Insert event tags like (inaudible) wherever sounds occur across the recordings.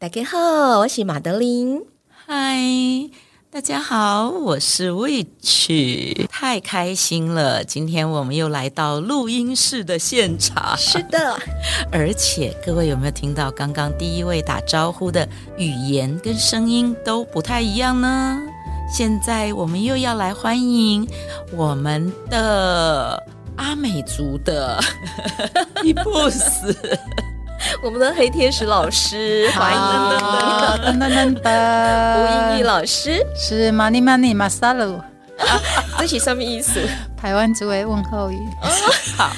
大家好，我是马德琳。嗨，大家好，我是 Witch。太开心了，今天我们又来到录音室的现场。是的，(laughs) 而且各位有没有听到刚刚第一位打招呼的语言跟声音都不太一样呢？现在我们又要来欢迎我们的阿美族的 (laughs) 伊布斯。(laughs) 我们的黑天使老师，(laughs) 欢迎噔噔噔噔，吴英义老师是 Money Money Masalu，这是什么意思？台湾族的问候语。好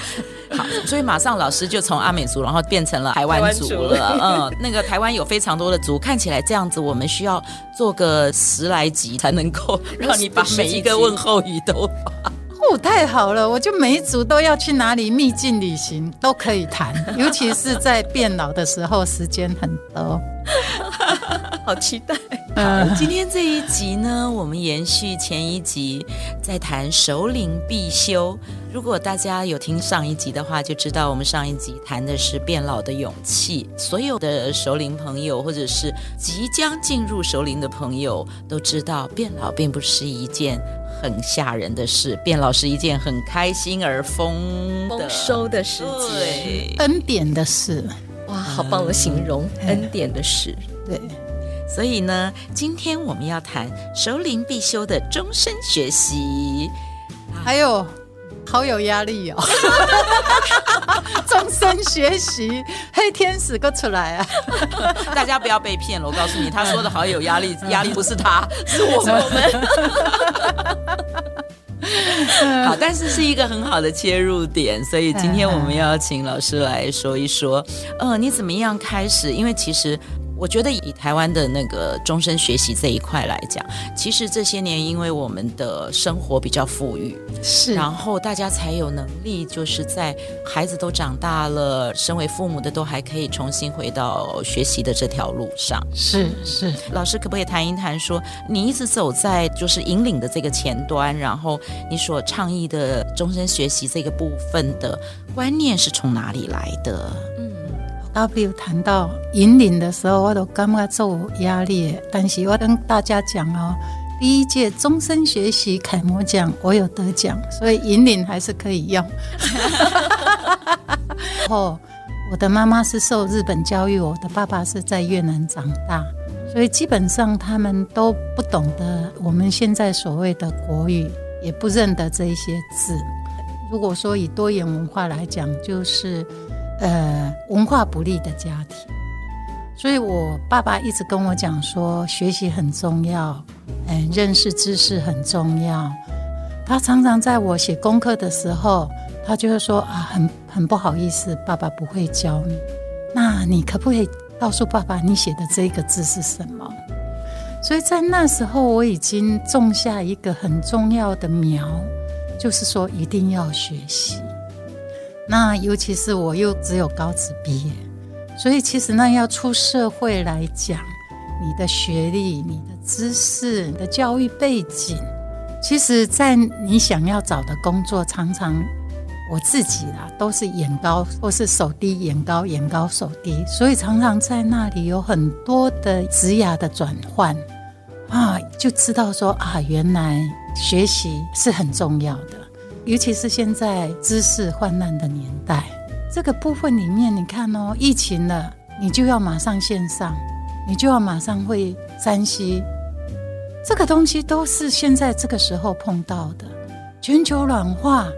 好，所以马上老师就从阿美族，然后变成了台湾族了。(laughs) 嗯，那个台湾有非常多的族，看起来这样子，我们需要做个十来集才能够让你把每一个问候语都发。哦，太好了！我就每一组都要去哪里秘境旅行都可以谈，(laughs) 尤其是在变老的时候，时间很多，(laughs) 好期待。好，今天这一集呢，我们延续前一集，在谈首领必修。如果大家有听上一集的话，就知道我们上一集谈的是变老的勇气。所有的首领朋友，或者是即将进入首领的朋友，都知道变老并不是一件。很吓人的事，变老是一件很开心而丰丰收的事情，恩典的事，哇，好棒的形容，嗯、恩典的事，对。所以呢，今天我们要谈熟龄必修的终身学习，还有。好有压力哦！(laughs) 终身学习，黑天使哥出来啊！(laughs) 大家不要被骗了，我告诉你，他说的好有压力，(laughs) 压力不是他，是我们。好，但是是一个很好的切入点，所以今天我们要请老师来说一说，嗯、呃，你怎么样开始？因为其实。我觉得以台湾的那个终身学习这一块来讲，其实这些年因为我们的生活比较富裕，是，然后大家才有能力，就是在孩子都长大了，身为父母的都还可以重新回到学习的这条路上。是是，老师可不可以谈一谈说，你一直走在就是引领的这个前端，然后你所倡议的终身学习这个部分的观念是从哪里来的？W 谈到引领的时候，我都感觉做压力。但是我跟大家讲哦，第一届终身学习楷模奖我有得奖，所以引领还是可以用。(laughs) 然后我的妈妈是受日本教育，我的爸爸是在越南长大，所以基本上他们都不懂得我们现在所谓的国语，也不认得这一些字。如果说以多元文化来讲，就是。呃，文化不利的家庭，所以我爸爸一直跟我讲说，学习很重要，嗯，认识知识很重要。他常常在我写功课的时候，他就会说啊，很很不好意思，爸爸不会教你。那你可不可以告诉爸爸，你写的这个字是什么？所以在那时候，我已经种下一个很重要的苗，就是说一定要学习。那尤其是我又只有高职毕业，所以其实那要出社会来讲，你的学历、你的知识、你的教育背景，其实，在你想要找的工作，常常我自己啦都是眼高或是手低眼高，眼高手低，所以常常在那里有很多的职涯的转换啊，就知道说啊，原来学习是很重要的。尤其是现在知识泛滥的年代，这个部分里面，你看哦，疫情了，你就要马上线上，你就要马上会 3C，这个东西都是现在这个时候碰到的。全球暖化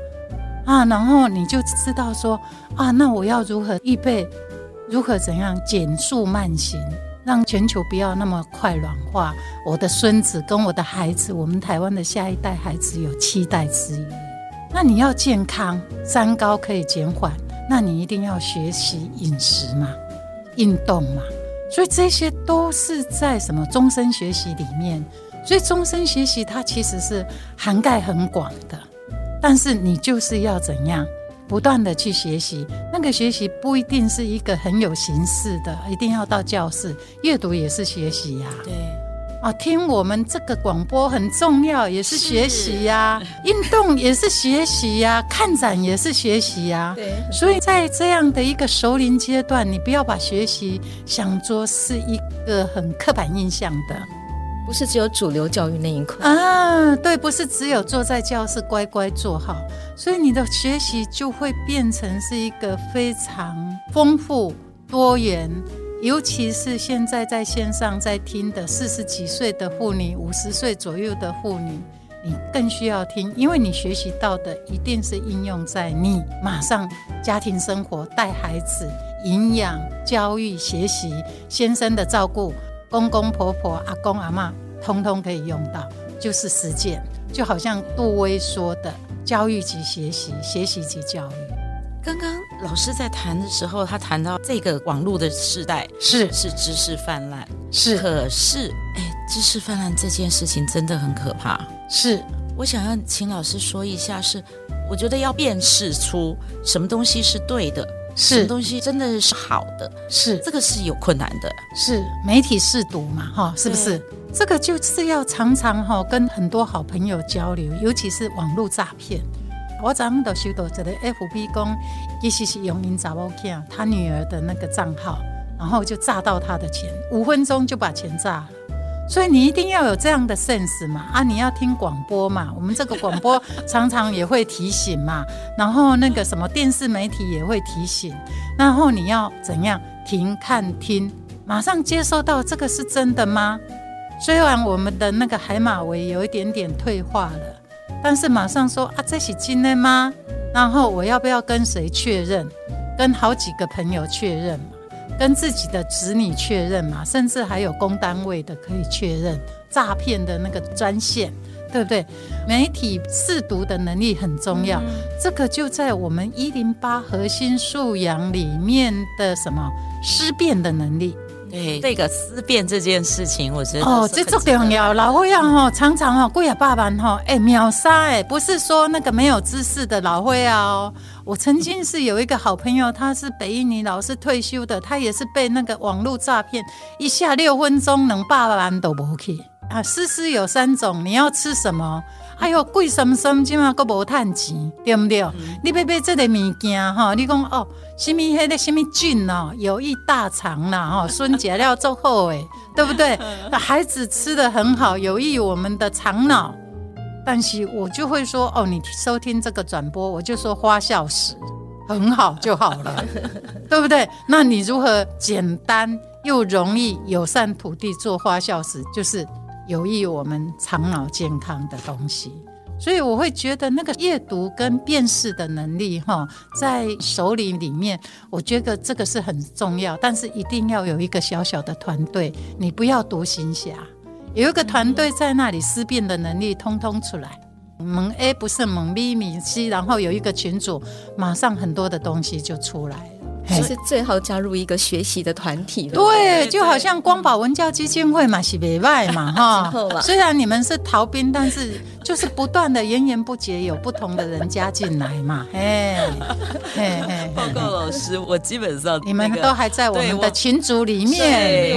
啊，然后你就知道说啊，那我要如何预备，如何怎样减速慢行，让全球不要那么快暖化。我的孙子跟我的孩子，我们台湾的下一代孩子有期待之余。那你要健康，三高可以减缓，那你一定要学习饮食嘛，运动嘛。所以这些都是在什么终身学习里面。所以终身学习它其实是涵盖很广的，但是你就是要怎样不断的去学习。那个学习不一定是一个很有形式的，一定要到教室阅读也是学习呀。对。啊，听我们这个广播很重要，也是学习呀；运动也是学习呀；(laughs) 看展也是学习呀。对，所以在这样的一个熟龄阶段，你不要把学习想作是一个很刻板印象的，不是只有主流教育那一块啊。对，不是只有坐在教室乖乖坐好，所以你的学习就会变成是一个非常丰富多元。尤其是现在在线上在听的四十几岁的妇女、五十岁左右的妇女，你更需要听，因为你学习到的一定是应用在你马上家庭生活、带孩子、营养、教育、学习、先生的照顾、公公婆婆、阿公阿嬷，通通可以用到，就是实践。就好像杜威说的：“教育即学习，学习即教育。”刚刚老师在谈的时候，他谈到这个网络的时代是是知识泛滥，是可是哎，知识泛滥这件事情真的很可怕。是我想要请老师说一下是，是我觉得要辨识出什么东西是对的，是什么东西真的是好的，是这个是有困难的。是媒体试读嘛？哈，是不是？这个就是要常常哈跟很多好朋友交流，尤其是网络诈骗。我早上都收到这个 FB 讲，其实是用因查某囝他女儿的那个账号，然后就诈到他的钱，五分钟就把钱诈了。所以你一定要有这样的 sense 嘛，啊，你要听广播嘛，我们这个广播常常也会提醒嘛，然后那个什么电视媒体也会提醒，然后你要怎样停看听，马上接收到这个是真的吗？虽然我们的那个海马回有一点点退化了。但是马上说啊，这是真的吗？然后我要不要跟谁确认？跟好几个朋友确认嘛，跟自己的子女确认嘛，甚至还有公单位的可以确认。诈骗的那个专线，对不对？媒体试读的能力很重要，嗯、这个就在我们一零八核心素养里面的什么思辨的能力。对这个思辨这件事情，我觉得哦，这重要。老会啊，哈，常常哈，贵啊，爸爸哈，哎，秒杀哎，不是说那个没有知识的老会啊哦。我曾经是有一个好朋友，他是北一女老师退休的，他也是被那个网络诈骗，一下六分钟能八万都不去啊。思思有三种，你要吃什么？哎呦，贵什什，今嘛个无赚钱，对不对？嗯、你别别这个物件哈，你讲哦，什么迄个什么菌哦，有益大肠啦哈，(laughs) 孙解料做后诶，对不对？(laughs) 孩子吃的很好，有益我们的肠脑。但是我就会说哦，你收听这个转播，我就说花笑时很好就好了，(laughs) 对不对？那你如何简单又容易友善土地做花笑时？就是。有益我们肠脑健康的东西，所以我会觉得那个阅读跟辨识的能力，哈，在首领里面，我觉得这个是很重要。但是一定要有一个小小的团队，你不要独行侠，有一个团队在那里思辨的能力通通出来。蒙 A 不是蒙 B 米 C，然后有一个群组，马上很多的东西就出来。其实最好加入一个学习的团体了。对，就好像光宝文教基金会嘛，是北外嘛，(laughs) 哈。虽然你们是逃兵，但是就是不断的源源不绝有不同的人加进来嘛。(laughs) 哎，报告老师，我基本上你们都还在我们的群组里面，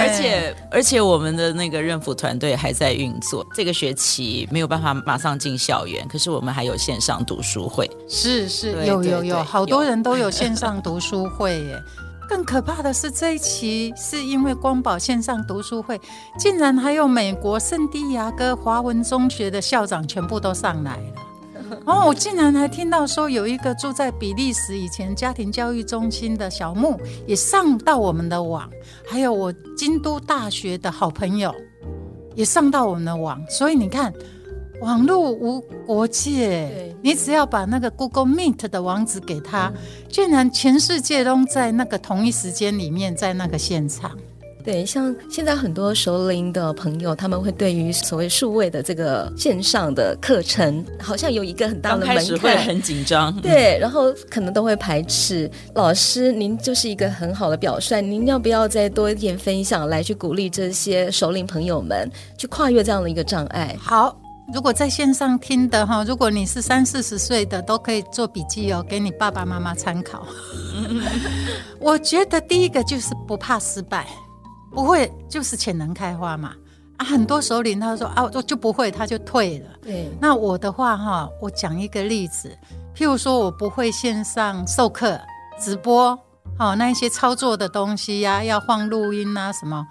而且而且我们的那个任辅团队还在运作。这个学期没有办法马上进校园，可是我们还有线上读书会。是是，有有有，好多人都有线上读。读书会耶，更可怕的是这一期是因为光宝线上读书会，竟然还有美国圣地亚哥华文中学的校长全部都上来了。(laughs) 哦，我竟然还听到说有一个住在比利时以前家庭教育中心的小木也上到我们的网，还有我京都大学的好朋友也上到我们的网，所以你看。网络无国界，你只要把那个 Google Meet 的网址给他，竟然全世界都在那个同一时间里面，在那个现场。对，像现在很多熟龄的朋友，他们会对于所谓数位的这个线上的课程，好像有一个很大的门槛，会很紧张。对，然后可能都会排斥。老师，您就是一个很好的表率，您要不要再多一点分享，来去鼓励这些熟龄朋友们去跨越这样的一个障碍？好，如果在线上听的哈，如果你是三四十岁的，都可以做笔记哦，给你爸爸妈妈参考。(laughs) 我觉得第一个就是不怕失败。不会就是潜能开花嘛啊，很多首领他说啊，我就不会，他就退了。对，那我的话哈，我讲一个例子，譬如说我不会线上授课、直播，好那一些操作的东西呀、啊，要放录音啊什么，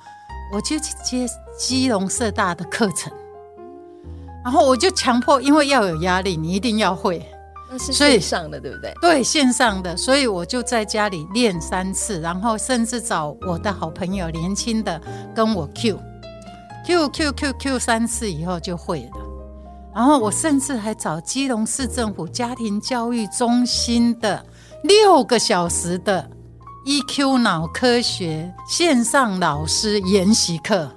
我就去接基隆社大的课程，然后我就强迫，因为要有压力，你一定要会。那是线上的，对不对？对，线上的，所以我就在家里练三次，然后甚至找我的好朋友年轻的跟我 Q Q Q Q Q 三次以后就会了。然后我甚至还找基隆市政府家庭教育中心的六个小时的 EQ 脑科学线上老师研习课。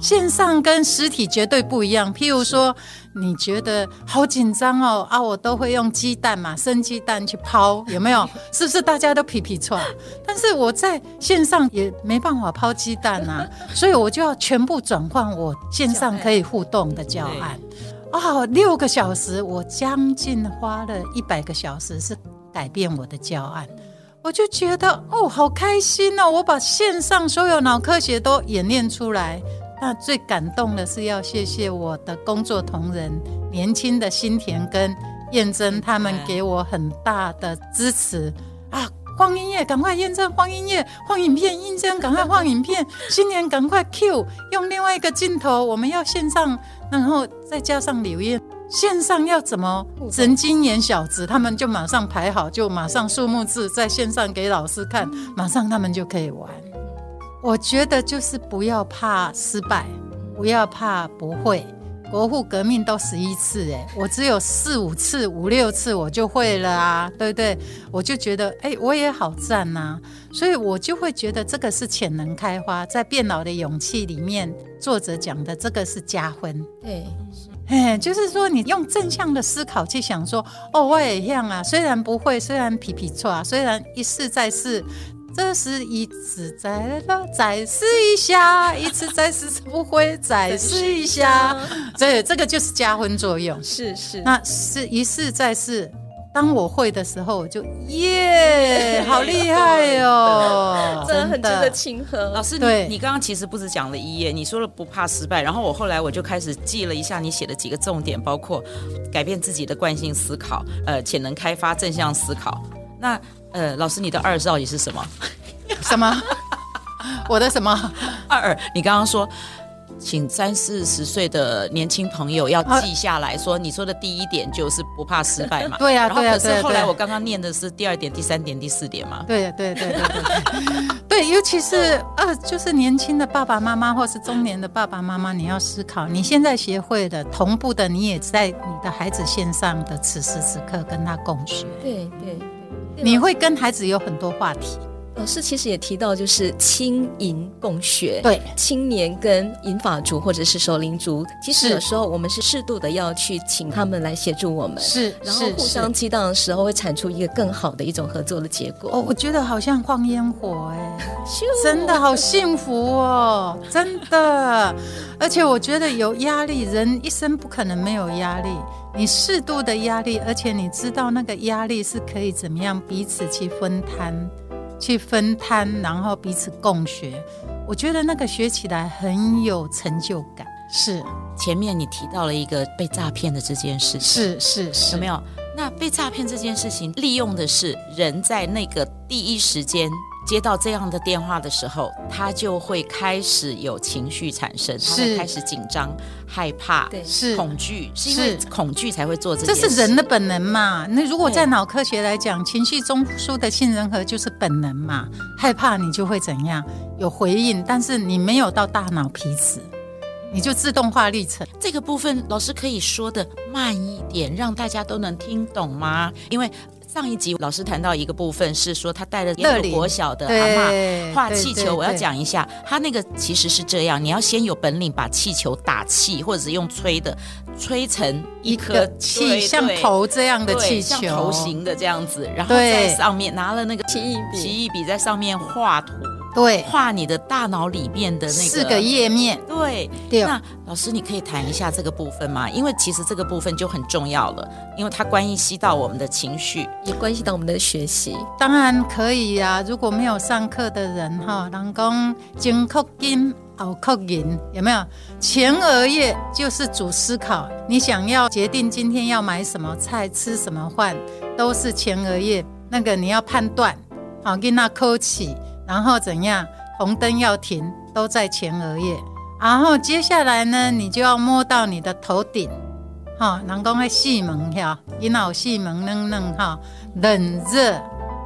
线上跟实体绝对不一样。譬如说，你觉得好紧张哦啊，我都会用鸡蛋嘛，生鸡蛋去抛，(laughs) 有没有？是不是大家都皮皮错？但是我在线上也没办法抛鸡蛋啊，(laughs) 所以我就要全部转换我线上可以互动的教案。哦，六个小时，我将近花了一百个小时是改变我的教案，我就觉得哦，好开心哦！我把线上所有脑科学都演练出来。那最感动的是要谢谢我的工作同仁，年轻的新田跟燕珍，他们给我很大的支持啊！放音乐，赶快验证放音乐，放影片，燕珍赶快放影片，新年赶快 Q，用另外一个镜头，我们要线上，然后再加上柳燕，线上要怎么神经眼小子，他们就马上排好，就马上数目字在线上给老师看，马上他们就可以玩。我觉得就是不要怕失败，不要怕不会。国父革命都十一次，哎，我只有四五次、五六次我就会了啊，对不对？我就觉得，哎，我也好赞呐。所以我就会觉得这个是潜能开花，在变老的勇气里面，作者讲的这个是加分。对，哎，就是说你用正向的思考去想说，哦，我也一样啊，虽然不会，虽然皮皮错啊，虽然一试再试。这是一次再来再试一下，(laughs) 一次再试不会，再试一下。对，这个就是加分作用。是是，那是一试再试。当我会的时候，我就耶，好厉害哦，(laughs) 真的很值得庆贺。老师，你你刚刚其实不止讲了一页，你说了不怕失败，然后我后来我就开始记了一下你写的几个重点，包括改变自己的惯性思考，呃，潜能开发，正向思考。那呃，老师，你的二到底是什么？什么？我的什么二？你刚刚说，请三四十岁的年轻朋友要记下来说，你说的第一点就是不怕失败嘛？对呀，对呀。可是后来我刚刚念的是第二点、第三点、第四点嘛？对呀，对对对对对。对，尤其是呃，就是年轻的爸爸妈妈或是中年的爸爸妈妈，你要思考，你现在学会的同步的，你也在你的孩子线上的此时此刻跟他共学。对对。你会跟孩子有很多话题。老师其实也提到，就是青银共学。对，青年跟银发族或者是熟龄族，其实有时候我们是适度的要去请他们来协助我们。是，然后互相激荡的时候，会产出一个更好的一种合作的结果。哦，我觉得好像放烟火，哎，真的好幸福哦，真的。而且我觉得有压力，人一生不可能没有压力。你适度的压力，而且你知道那个压力是可以怎么样彼此去分摊，去分摊，然后彼此共学。我觉得那个学起来很有成就感。是，前面你提到了一个被诈骗的这件事情，是是是，有没有？那被诈骗这件事情，利用的是人在那个第一时间。接到这样的电话的时候，他就会开始有情绪产生，他会开始紧张、害怕、对是恐惧，是因为恐惧才会做这件事。这是人的本能嘛？那如果在脑科学来讲，情绪中枢的杏仁核就是本能嘛？害怕你就会怎样？有回应，但是你没有到大脑皮质，你就自动化历程。这个部分老师可以说的慢一点，让大家都能听懂吗？因为。上一集老师谈到一个部分是说他带了一个国小的阿妈画气球，我要讲一下，他那个其实是这样，你要先有本领把气球打气，或者是用吹的吹成一颗气像头这样的气球，像头型的这样子，然后在上面拿了那个奇异笔，奇异笔在上面画图。对，画你的大脑里面的那个四个页面。对，对。那老师，你可以谈一下这个部分吗？因为其实这个部分就很重要了，因为它关系到我们的情绪，也关系到我们的学习。当然可以呀、啊，如果没有上课的人哈，人讲前刻金后刻银，有没有？前额叶就是主思考，你想要决定今天要买什么菜、吃什么饭，都是前额叶。那个你要判断，好，跟那扣起。然后怎样？红灯要停，都在前额叶。然后接下来呢，你就要摸到你的头顶，哈，人讲会细门哈，一脑细门嫩嫩哈，冷热，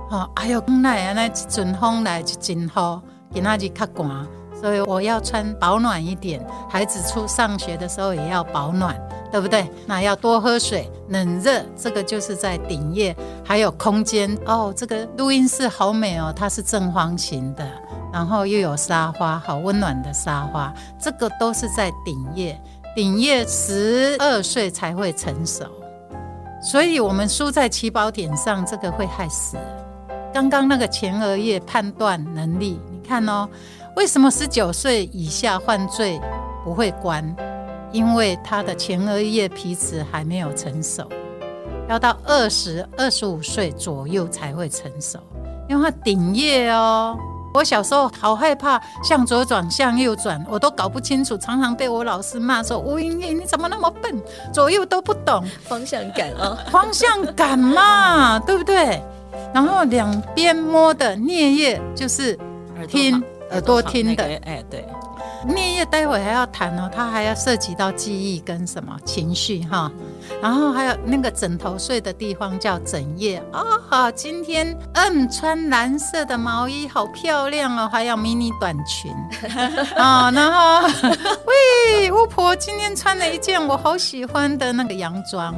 哈，哎呦，那啊那一阵风来就真好，今仔日较寒，所以我要穿保暖一点。孩子出上学的时候也要保暖。对不对？那要多喝水，冷热这个就是在顶叶，还有空间哦。这个录音室好美哦，它是正方形的，然后又有沙发，好温暖的沙发。这个都是在顶叶，顶叶十二岁才会成熟，所以我们输在起跑点上，这个会害死。刚刚那个前额叶判断能力，你看哦，为什么十九岁以下犯罪不会关？因为他的前额叶皮质还没有成熟，要到二十二十五岁左右才会成熟。因为它顶叶哦，我小时候好害怕，向左转向右转，我都搞不清楚，常常被我老师骂说：“吴英英，你怎么那么笨，左右都不懂方向感啊，(laughs) 方向感嘛，(laughs) 对不对？”然后两边摸的颞叶就是听耳朵听的，哎，对。颞叶待会还要谈哦，它还要涉及到记忆跟什么情绪哈，然后还有那个枕头睡的地方叫枕叶啊。好，今天嗯穿蓝色的毛衣好漂亮哦，还有迷你短裙 (laughs) 啊。然后喂，巫婆今天穿了一件我好喜欢的那个洋装，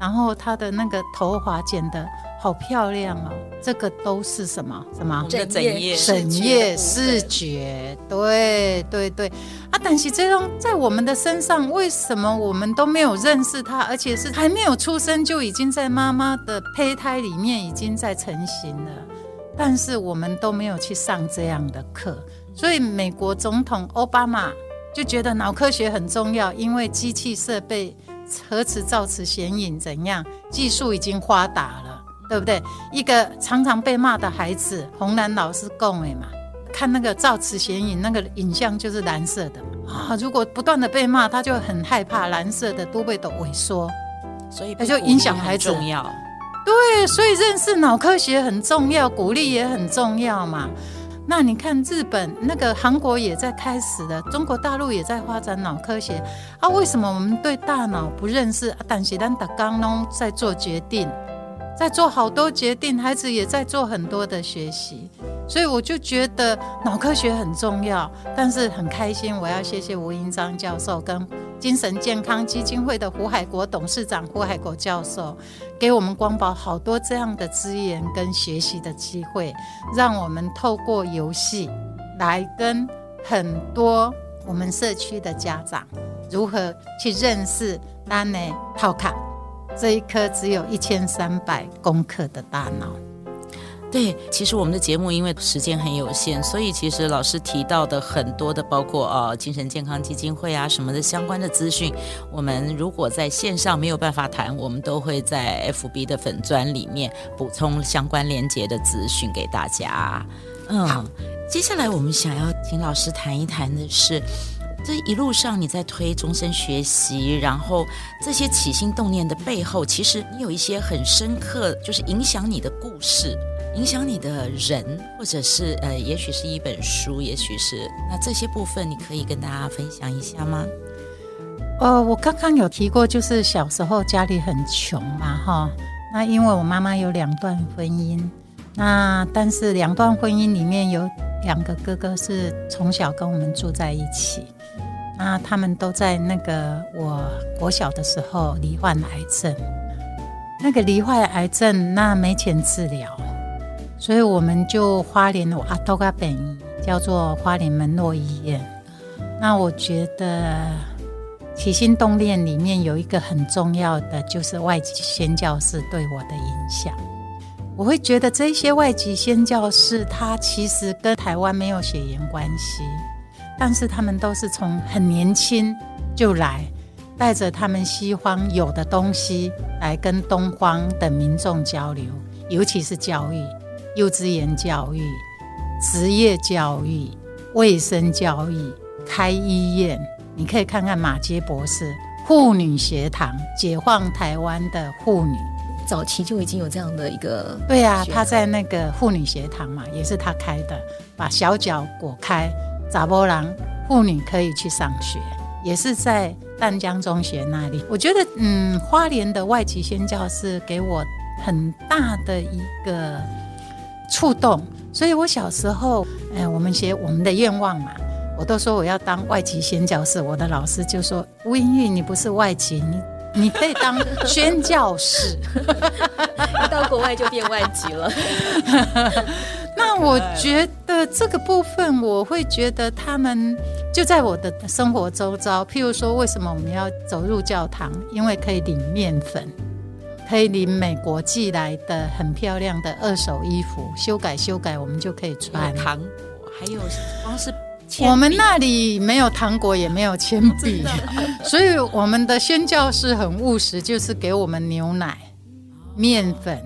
然后她的那个头发剪得好漂亮哦。这个都是什么什么？整夜整夜视觉，对对对啊！但是这种在我们的身上，为什么我们都没有认识它？而且是还没有出生就已经在妈妈的胚胎里面已经在成型了，但是我们都没有去上这样的课。所以美国总统奥巴马就觉得脑科学很重要，因为机器设备、核磁造磁显影怎样，技术已经发达了。对不对？一个常常被骂的孩子，红蓝老师讲的嘛，看那个造磁显影，那个影像就是蓝色的啊。如果不断的被骂，他就很害怕蓝色的都被都萎缩，所以他就影响孩子。重要。对，所以认识脑科学很重要，鼓励也很重要嘛。那你看日本那个韩国也在开始了，中国大陆也在发展脑科学啊。为什么我们对大脑不认识？但是咱大家都在做决定。在做好多决定，孩子也在做很多的学习，所以我就觉得脑科学很重要。但是很开心，我要谢谢吴英章教授跟精神健康基金会的胡海国董事长胡海国教授，给我们光宝好多这样的资源跟学习的机会，让我们透过游戏来跟很多我们社区的家长如何去认识单内套卡。这一颗只有一千三百公克的大脑。对，其实我们的节目因为时间很有限，所以其实老师提到的很多的，包括呃精神健康基金会啊什么的相关的资讯，我们如果在线上没有办法谈，我们都会在 FB 的粉专里面补充相关连接的资讯给大家。嗯，好，接下来我们想要请老师谈一谈的是。这一路上你在推终身学习，然后这些起心动念的背后，其实你有一些很深刻，就是影响你的故事，影响你的人，或者是呃，也许是一本书，也许是那这些部分，你可以跟大家分享一下吗？呃，我刚刚有提过，就是小时候家里很穷嘛，哈，那因为我妈妈有两段婚姻，那但是两段婚姻里面有两个哥哥是从小跟我们住在一起。那他们都在那个我国小的时候罹患癌症，那个罹患癌症，那没钱治疗，所以我们就花莲我阿多嘎本叫做花莲门诺医院。那我觉得起心动念里面有一个很重要的，就是外籍宣教士对我的影响。我会觉得这些外籍宣教士，他其实跟台湾没有血缘关系，但是他们都是从很年轻就来。带着他们西方有的东西来跟东方的民众交流，尤其是教育、幼稚园教育、职业教育、卫生教育、开医院。你可以看看马杰博士妇女学堂，解放台湾的妇女，早期就已经有这样的一个。对呀、啊，他在那个妇女学堂嘛，也是他开的，把小脚裹开，查某人妇女可以去上学，也是在。淡江中学那里，我觉得，嗯，花莲的外籍宣教是给我很大的一个触动，所以我小时候，哎，我们写我们的愿望嘛，我都说我要当外籍宣教士，我的老师就说吴英玉，你不是外籍，你你可以当宣教士，一 (laughs) 到国外就变外籍了。那我觉得这个部分，我会觉得他们就在我的生活周遭。譬如说，为什么我们要走入教堂？因为可以领面粉，可以领美国寄来的很漂亮的二手衣服，修改修改，我们就可以穿。糖果，还有光是我们那里没有糖果，也没有铅笔，(laughs) 所以我们的宣教士很务实，就是给我们牛奶、面粉、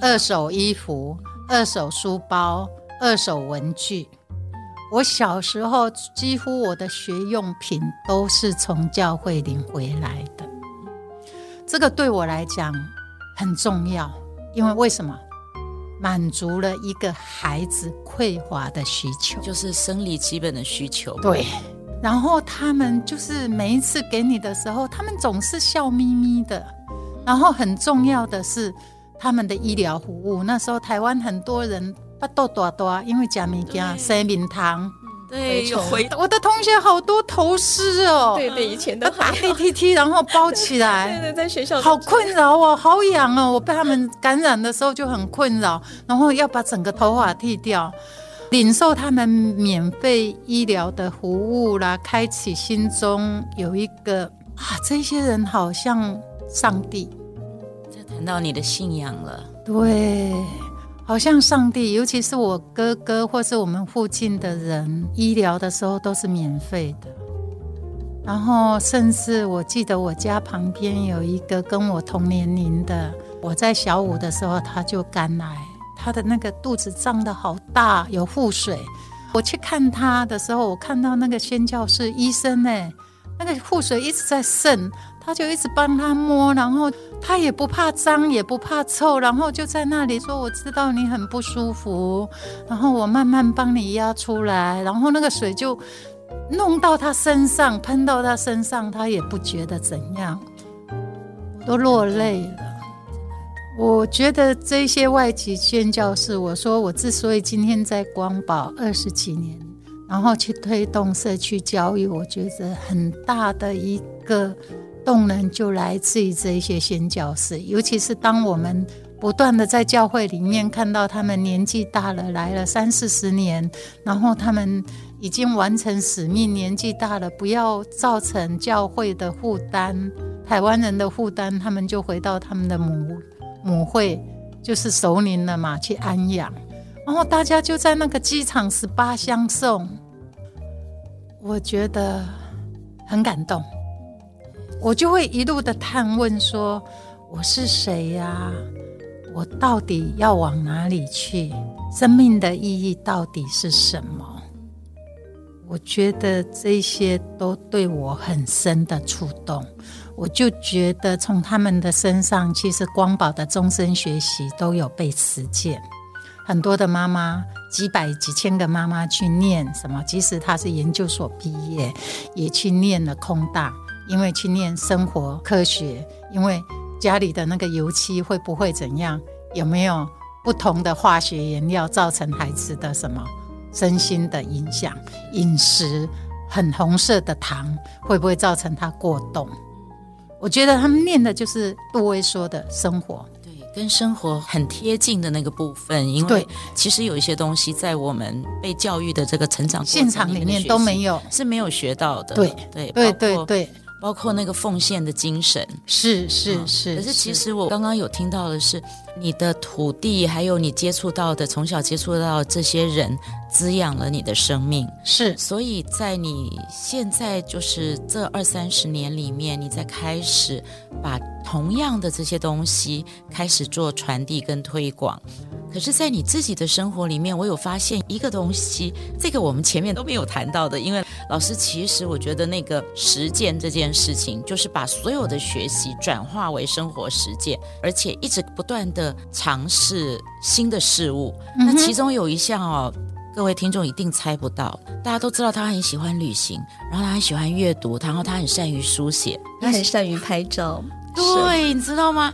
二手衣服。二手书包、二手文具，我小时候几乎我的学用品都是从教会领回来的。这个对我来讲很重要，因为为什么？满足了一个孩子匮乏的需求，就是生理基本的需求。对，然后他们就是每一次给你的时候，他们总是笑眯眯的。然后很重要的是。他们的医疗服务，那时候台湾很多人不肚大大，因为假物件生命糖。对，有回我的同学好多头虱哦。对对，以前都 (laughs) 打 DTT，然后包起来。(laughs) 对对，在学校好困扰哦，好痒哦。我被他们感染的时候就很困扰，然后要把整个头发剃掉，领受他们免费医疗的服务啦，开启心中有一个啊，这些人好像上帝。谈到你的信仰了，对，好像上帝，尤其是我哥哥或是我们附近的人，医疗的时候都是免费的。然后，甚至我记得我家旁边有一个跟我同年龄的，我在小五的时候他就肝癌，他的那个肚子胀得好大，有腹水。我去看他的时候，我看到那个宣教士医生呢，那个腹水一直在渗。他就一直帮他摸，然后他也不怕脏，也不怕臭，然后就在那里说：“我知道你很不舒服，然后我慢慢帮你压出来。”然后那个水就弄到他身上，喷到他身上，他也不觉得怎样，我都落泪了。我觉得这些外籍宣教士，我说我之所以今天在光宝二十几年，然后去推动社区教育，我觉得很大的一个。动能就来自于这些宣教士，尤其是当我们不断的在教会里面看到他们年纪大了，来了三四十年，然后他们已经完成使命，年纪大了，不要造成教会的负担，台湾人的负担，他们就回到他们的母母会，就是熟龄了嘛，去安养，然后大家就在那个机场十八相送，我觉得很感动。我就会一路的探问说：“我是谁呀？我到底要往哪里去？生命的意义到底是什么？”我觉得这些都对我很深的触动。我就觉得从他们的身上，其实光宝的终身学习都有被实践。很多的妈妈，几百几千个妈妈去念什么，即使她是研究所毕业，也去念了空大。因为去念生活科学，因为家里的那个油漆会不会怎样？有没有不同的化学原料造成孩子的什么身心的影响？饮食很红色的糖会不会造成他过动？我觉得他们念的就是杜威说的生活跟生活很贴近的那个部分，因为其实有一些东西在我们被教育的这个成长现场里面都没有，是没有学到的。对对对对对。包括那个奉献的精神，是是是。可是其实我刚刚有听到的是，你的土地，还有你接触到的，从小接触到的这些人，滋养了你的生命。是，所以在你现在就是这二三十年里面，你在开始把同样的这些东西开始做传递跟推广。可是，在你自己的生活里面，我有发现一个东西，这个我们前面都没有谈到的。因为老师，其实我觉得那个实践这件事情，就是把所有的学习转化为生活实践，而且一直不断地尝试新的事物。嗯、那其中有一项哦，各位听众一定猜不到。大家都知道他很喜欢旅行，然后他很喜欢阅读，然后他很善于书写，他很善于拍照。(laughs) 对，你知道吗？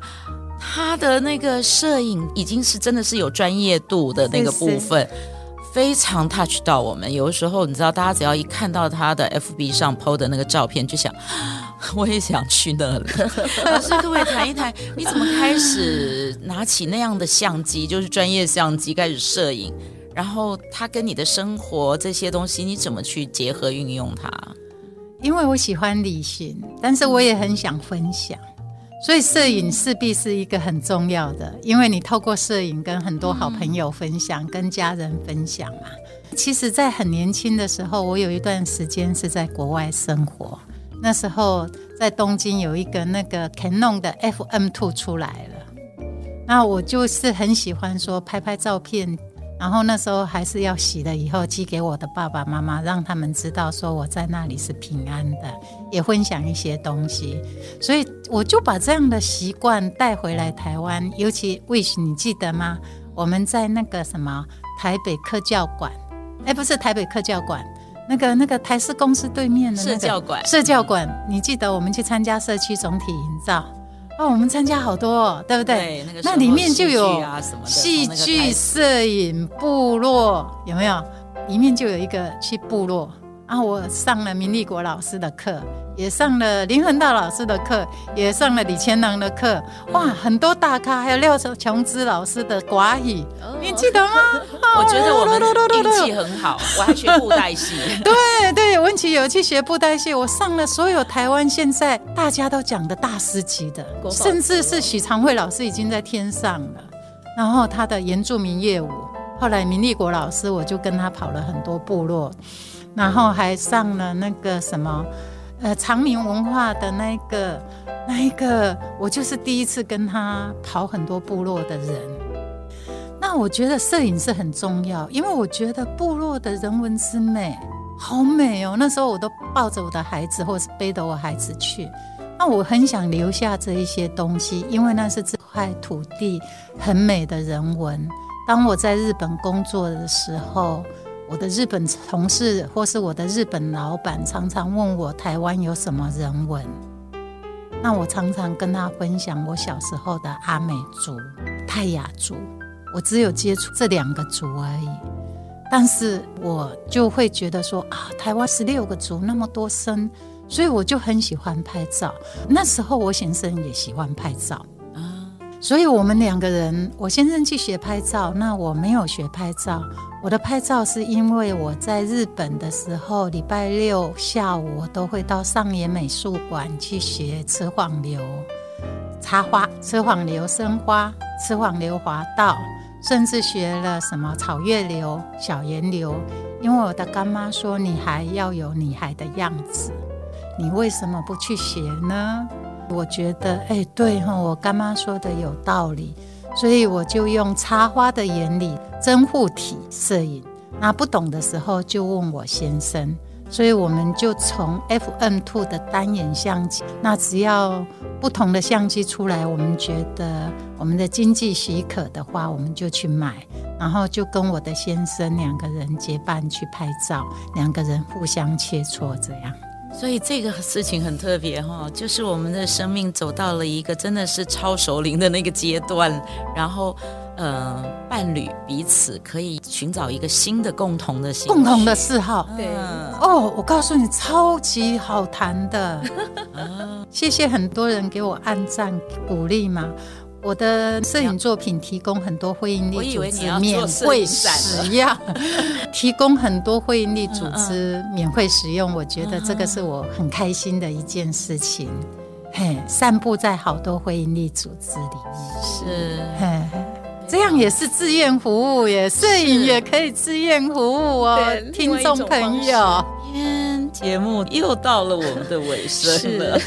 他的那个摄影已经是真的是有专业度的那个部分，是是非常 touch 到我们。有的时候，你知道，大家只要一看到他的 FB 上 PO 的那个照片，就想，(laughs) 我也想去那里。(laughs) 老师，各位谈一谈，你怎么开始拿起那样的相机，就是专业相机开始摄影？然后，它跟你的生活这些东西，你怎么去结合运用它？因为我喜欢旅行，但是我也很想分享。所以摄影势必是一个很重要的，因为你透过摄影跟很多好朋友分享，嗯、跟家人分享嘛。其实，在很年轻的时候，我有一段时间是在国外生活。那时候在东京有一个那个 Canon 的 FM Two 出来了，那我就是很喜欢说拍拍照片。然后那时候还是要洗了以后寄给我的爸爸妈妈，让他们知道说我在那里是平安的，也分享一些东西。所以我就把这样的习惯带回来台湾。尤其 Wish，你记得吗？我们在那个什么台北科教馆，哎，不是台北科教馆，那个那个台式公司对面的那个社教馆。社教馆，你记得我们去参加社区总体营造？哦，我们参加好多，哦，对不对？对，那个，那里面就有戏剧、摄影、部落，有没有？里面就有一个去部落。然后我上了明立国老师的课，也上了林恒道老师的课，也上了李千郎的课。哇，很多大咖，还有廖琼枝老师的寡语，哦、你记得吗？(laughs) 我觉得我们运气很好，我还学布袋戏。(laughs) 对对，文琪有去学布袋戏。我上了所有台湾现在大家都讲的大师级的，甚至是许长惠老师已经在天上了。然后他的原住民乐舞，后来明立国老师，我就跟他跑了很多部落。然后还上了那个什么，呃，长明文化的那个那一个，我就是第一次跟他跑很多部落的人。那我觉得摄影是很重要，因为我觉得部落的人文之美好美哦。那时候我都抱着我的孩子，或是背着我孩子去。那我很想留下这一些东西，因为那是这块土地很美的人文。当我在日本工作的时候。我的日本同事或是我的日本老板常常问我台湾有什么人文，那我常常跟他分享我小时候的阿美族、泰雅族，我只有接触这两个族而已，但是我就会觉得说啊，台湾十六个族那么多生，所以我就很喜欢拍照。那时候我先生也喜欢拍照。所以我们两个人，我先生去学拍照，那我没有学拍照。我的拍照是因为我在日本的时候，礼拜六下午我都会到上野美术馆去学雌黄流插花、雌黄流生花、雌黄流滑道，甚至学了什么草月流、小岩流。因为我的干妈说，女孩要有女孩的样子，你为什么不去学呢？我觉得，哎、对哈，我干妈说的有道理，所以我就用插花的原理，真护体摄影。那不懂的时候就问我先生，所以我们就从 FM2 的单眼相机，那只要不同的相机出来，我们觉得我们的经济许可的话，我们就去买，然后就跟我的先生两个人结伴去拍照，两个人互相切磋这样。所以这个事情很特别哈，就是我们的生命走到了一个真的是超熟龄的那个阶段，然后，呃，伴侣彼此可以寻找一个新的共同的共同的嗜好。对哦，我告诉你，超级好谈的。(laughs) 谢谢很多人给我按赞鼓励嘛。我的摄影作品提供很多会阴力组织免费使用，(laughs) 提供很多会阴力组织免费使用，我觉得这个是我很开心的一件事情。嘿，散布在好多会阴力组织里面，是，嘿，这样也是志愿服务耶，摄影也可以志愿服务哦，听众朋友。天，节目又到了我们的尾声了。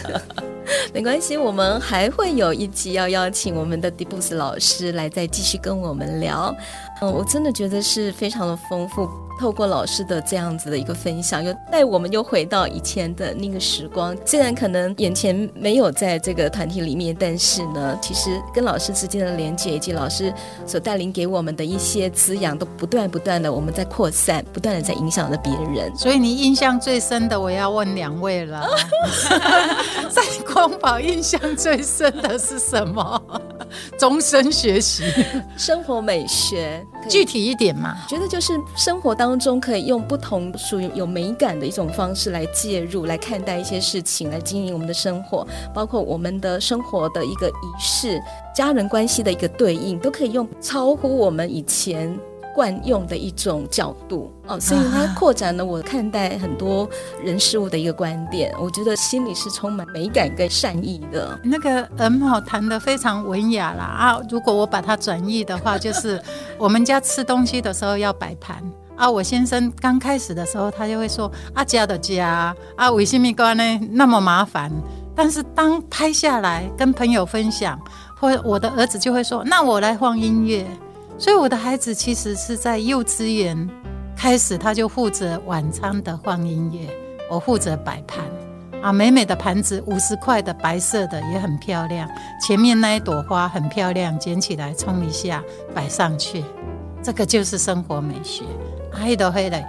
(laughs) 没关系，我们还会有一集要邀请我们的迪布斯老师来再继续跟我们聊。嗯，我真的觉得是非常的丰富。透过老师的这样子的一个分享，又带我们又回到以前的那个时光。虽然可能眼前没有在这个团体里面，但是呢，其实跟老师之间的连接，以及老师所带领给我们的一些滋养，都不断不断的我们在扩散，不断的在影响着别人。所以你印象最深的，我要问两位了，在 (laughs) 光宝印象最深的是什么？(laughs) 终身学习，生活美学，(laughs) 具体一点嘛？觉得就是生活当中可以用不同属于有美感的一种方式来介入，来看待一些事情，来经营我们的生活，包括我们的生活的一个仪式、家人关系的一个对应，都可以用超乎我们以前。惯用的一种角度哦，所以它扩展了我看待很多人事物的一个观点。我觉得心里是充满美感跟善意的。那个 M，好谈的非常文雅啦啊！如果我把它转译的话，就是 (laughs) 我们家吃东西的时候要摆盘啊。我先生刚开始的时候，他就会说啊，家的家啊，为什么关呢那么麻烦？但是当拍下来跟朋友分享，或我的儿子就会说，那我来放音乐。所以我的孩子其实是在幼稚园开始，他就负责晚餐的放音乐，我负责摆盘。啊，美美的盘子，五十块的白色的也很漂亮，前面那一朵花很漂亮，捡起来冲一下摆上去，这个就是生活美学。黑的黑的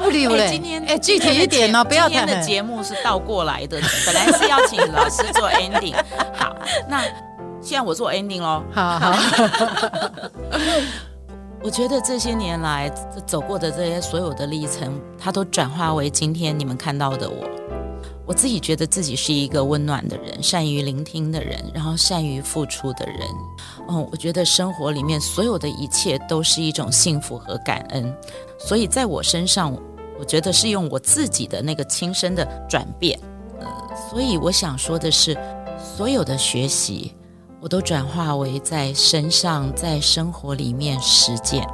，W 嘞，今天哎，具体一点哦，不要谈的节目是倒过来的，本来是要请老师做 ending，好，那。现在我做 ending 喽，好好。(laughs) 我觉得这些年来走过的这些所有的历程，它都转化为今天你们看到的我。我自己觉得自己是一个温暖的人，善于聆听的人，然后善于付出的人。嗯，我觉得生活里面所有的一切都是一种幸福和感恩。所以在我身上，我觉得是用我自己的那个亲身的转变。呃，所以我想说的是，所有的学习。我都转化为在身上，在生活里面实践。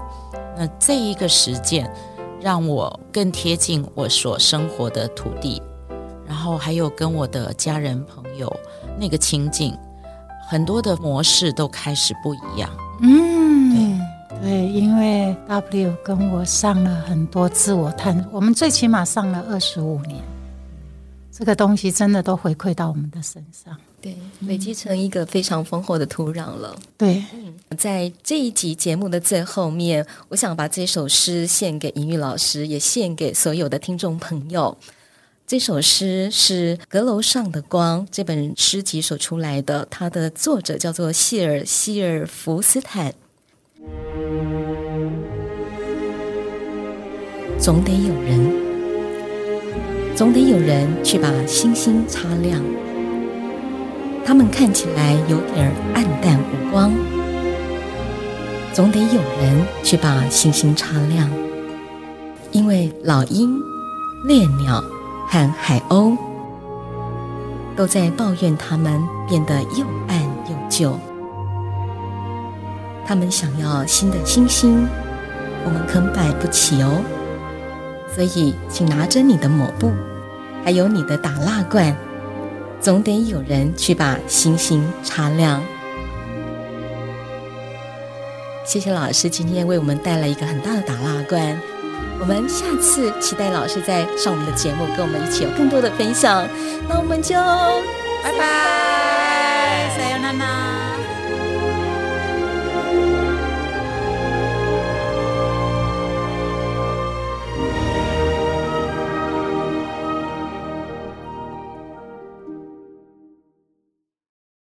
那这一个实践，让我更贴近我所生活的土地，然后还有跟我的家人朋友那个亲近，很多的模式都开始不一样。嗯，对，对，因为 W 跟我上了很多自我探，我们最起码上了二十五年，这个东西真的都回馈到我们的身上。对，累积成一个非常丰厚的土壤了。对，嗯，在这一集节目的最后面，我想把这首诗献给银玉老师，也献给所有的听众朋友。这首诗是《阁楼上的光》这本诗集所出来的，它的作者叫做谢尔希尔弗斯坦。总得有人，总得有人去把星星擦亮。他们看起来有点黯淡无光，总得有人去把星星擦亮。因为老鹰、猎鸟和海鸥都在抱怨它们变得又暗又旧。他们想要新的星星，我们可买不起哦。所以，请拿着你的抹布，还有你的打蜡罐。总得有人去把星星擦亮。谢谢老师今天为我们带来一个很大的打蜡罐。我们下次期待老师再上我们的节目，跟我们一起有更多的分享。那我们就拜拜，さよなら。